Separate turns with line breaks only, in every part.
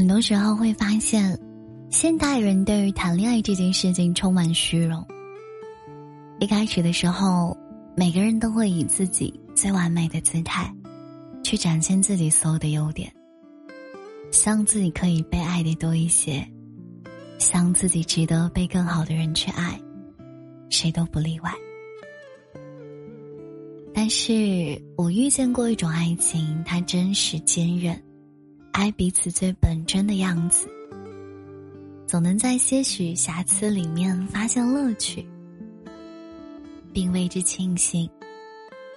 很多时候会发现，现代人对于谈恋爱这件事情充满虚荣。一开始的时候，每个人都会以自己最完美的姿态，去展现自己所有的优点，希望自己可以被爱的多一些，希望自己值得被更好的人去爱，谁都不例外。但是我遇见过一种爱情，它真实坚韧。爱彼此最本真的样子，总能在些许瑕疵里面发现乐趣，并为之庆幸，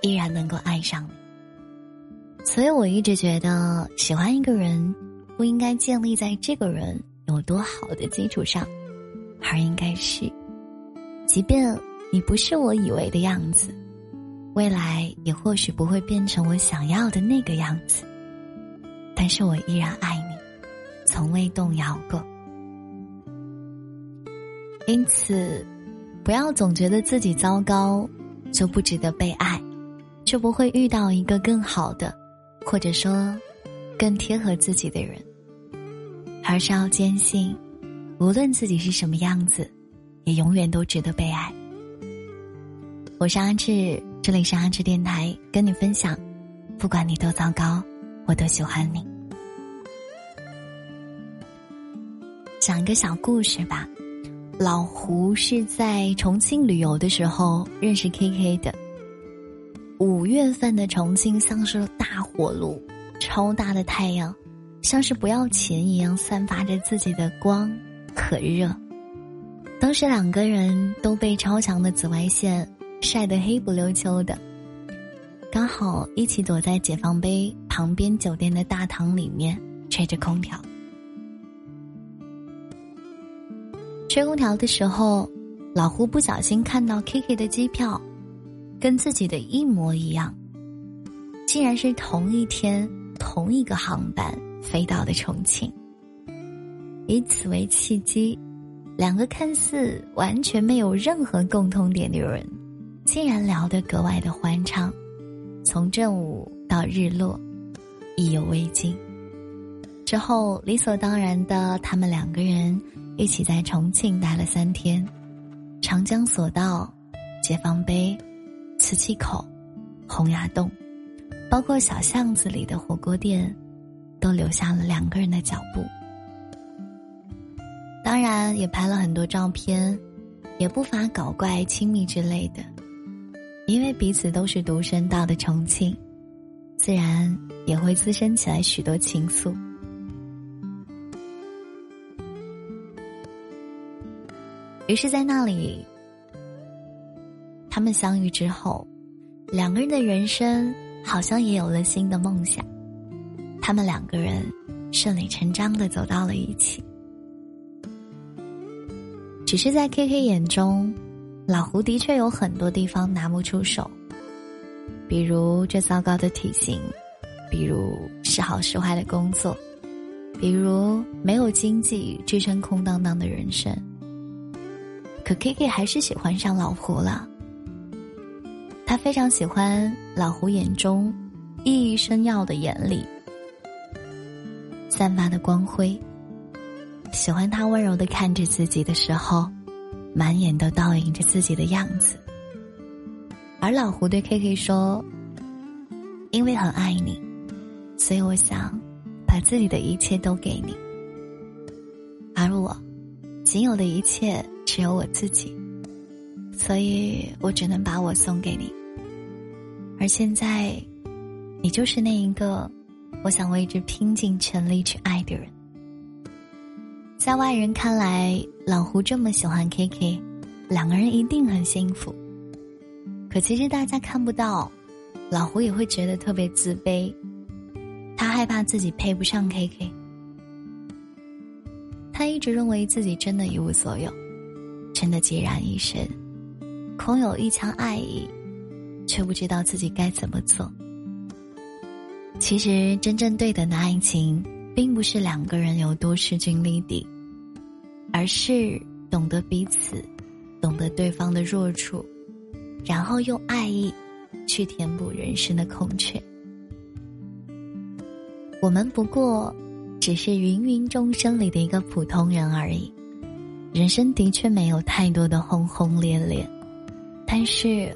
依然能够爱上你。所以我一直觉得，喜欢一个人不应该建立在这个人有多好的基础上，而应该是，即便你不是我以为的样子，未来也或许不会变成我想要的那个样子。但是我依然爱你，从未动摇过。因此，不要总觉得自己糟糕，就不值得被爱，就不会遇到一个更好的，或者说更贴合自己的人。而是要坚信，无论自己是什么样子，也永远都值得被爱。我是阿志，这里是阿志电台，跟你分享，不管你多糟糕。我都喜欢你。讲一个小故事吧。老胡是在重庆旅游的时候认识 K K 的。五月份的重庆像是大火炉，超大的太阳，像是不要钱一样散发着自己的光，可热。当时两个人都被超强的紫外线晒得黑不溜秋的。刚好一起躲在解放碑旁边酒店的大堂里面吹着空调。吹空调的时候，老胡不小心看到 Kiki 的机票，跟自己的一模一样，竟然是同一天同一个航班飞到的重庆。以此为契机，两个看似完全没有任何共同点的人，竟然聊得格外的欢畅。从正午到日落，意犹未尽。之后理所当然的，他们两个人一起在重庆待了三天。长江索道、解放碑、磁器口、洪崖洞，包括小巷子里的火锅店，都留下了两个人的脚步。当然，也拍了很多照片，也不乏搞怪、亲密之类的。因为彼此都是独生到的重庆，自然也会滋生起来许多情愫。于是，在那里，他们相遇之后，两个人的人生好像也有了新的梦想。他们两个人顺理成章的走到了一起，只是在 K K 眼中。老胡的确有很多地方拿不出手，比如这糟糕的体型，比如时好时坏的工作，比如没有经济支撑空荡荡的人生。可 K K 还是喜欢上老胡了。他非常喜欢老胡眼中熠熠生耀的眼里散发的光辉，喜欢他温柔的看着自己的时候。满眼都倒映着自己的样子，而老胡对 K K 说：“因为很爱你，所以我想把自己的一切都给你。而我仅有的一切只有我自己，所以我只能把我送给你。而现在，你就是那一个我想为之拼尽全力去爱的人。”在外人看来，老胡这么喜欢 K K，两个人一定很幸福。可其实大家看不到，老胡也会觉得特别自卑，他害怕自己配不上 K K。他一直认为自己真的一无所有，真的孑然一身，空有一腔爱意，却不知道自己该怎么做。其实，真正对等的爱情，并不是两个人有多势均力敌。而是懂得彼此，懂得对方的弱处，然后用爱意去填补人生的空缺。我们不过只是芸芸众生里的一个普通人而已。人生的确没有太多的轰轰烈烈，但是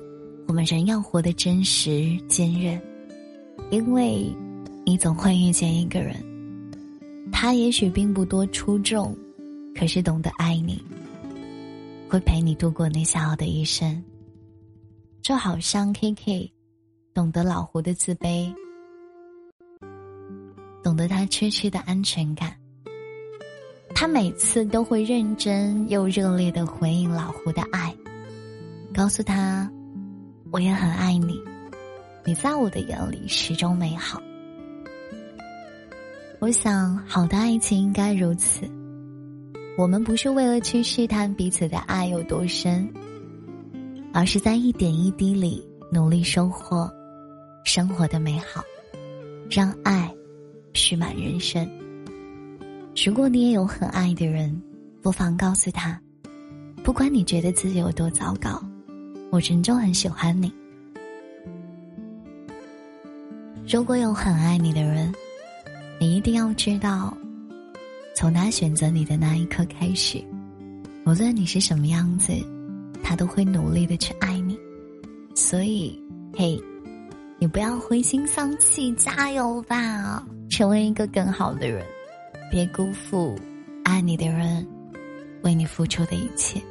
我们人要活得真实坚韧，因为你总会遇见一个人，他也许并不多出众，可是懂得爱你，会陪你度过你想要的一生。就好像 K K，懂得老胡的自卑。懂得他痴痴的安全感，他每次都会认真又热烈的回应老胡的爱，告诉他：“我也很爱你，你在我的眼里始终美好。”我想，好的爱情应该如此。我们不是为了去试探彼此的爱有多深，而是在一点一滴里努力收获生活的美好，让爱。蓄满人生。如果你也有很爱的人，不妨告诉他，不管你觉得自己有多糟糕，我仍旧很喜欢你。如果有很爱你的人，你一定要知道，从他选择你的那一刻开始，无论你是什么样子，他都会努力的去爱你。所以，嘿，你不要灰心丧气，加油吧！成为一个更好的人，别辜负爱你的人为你付出的一切。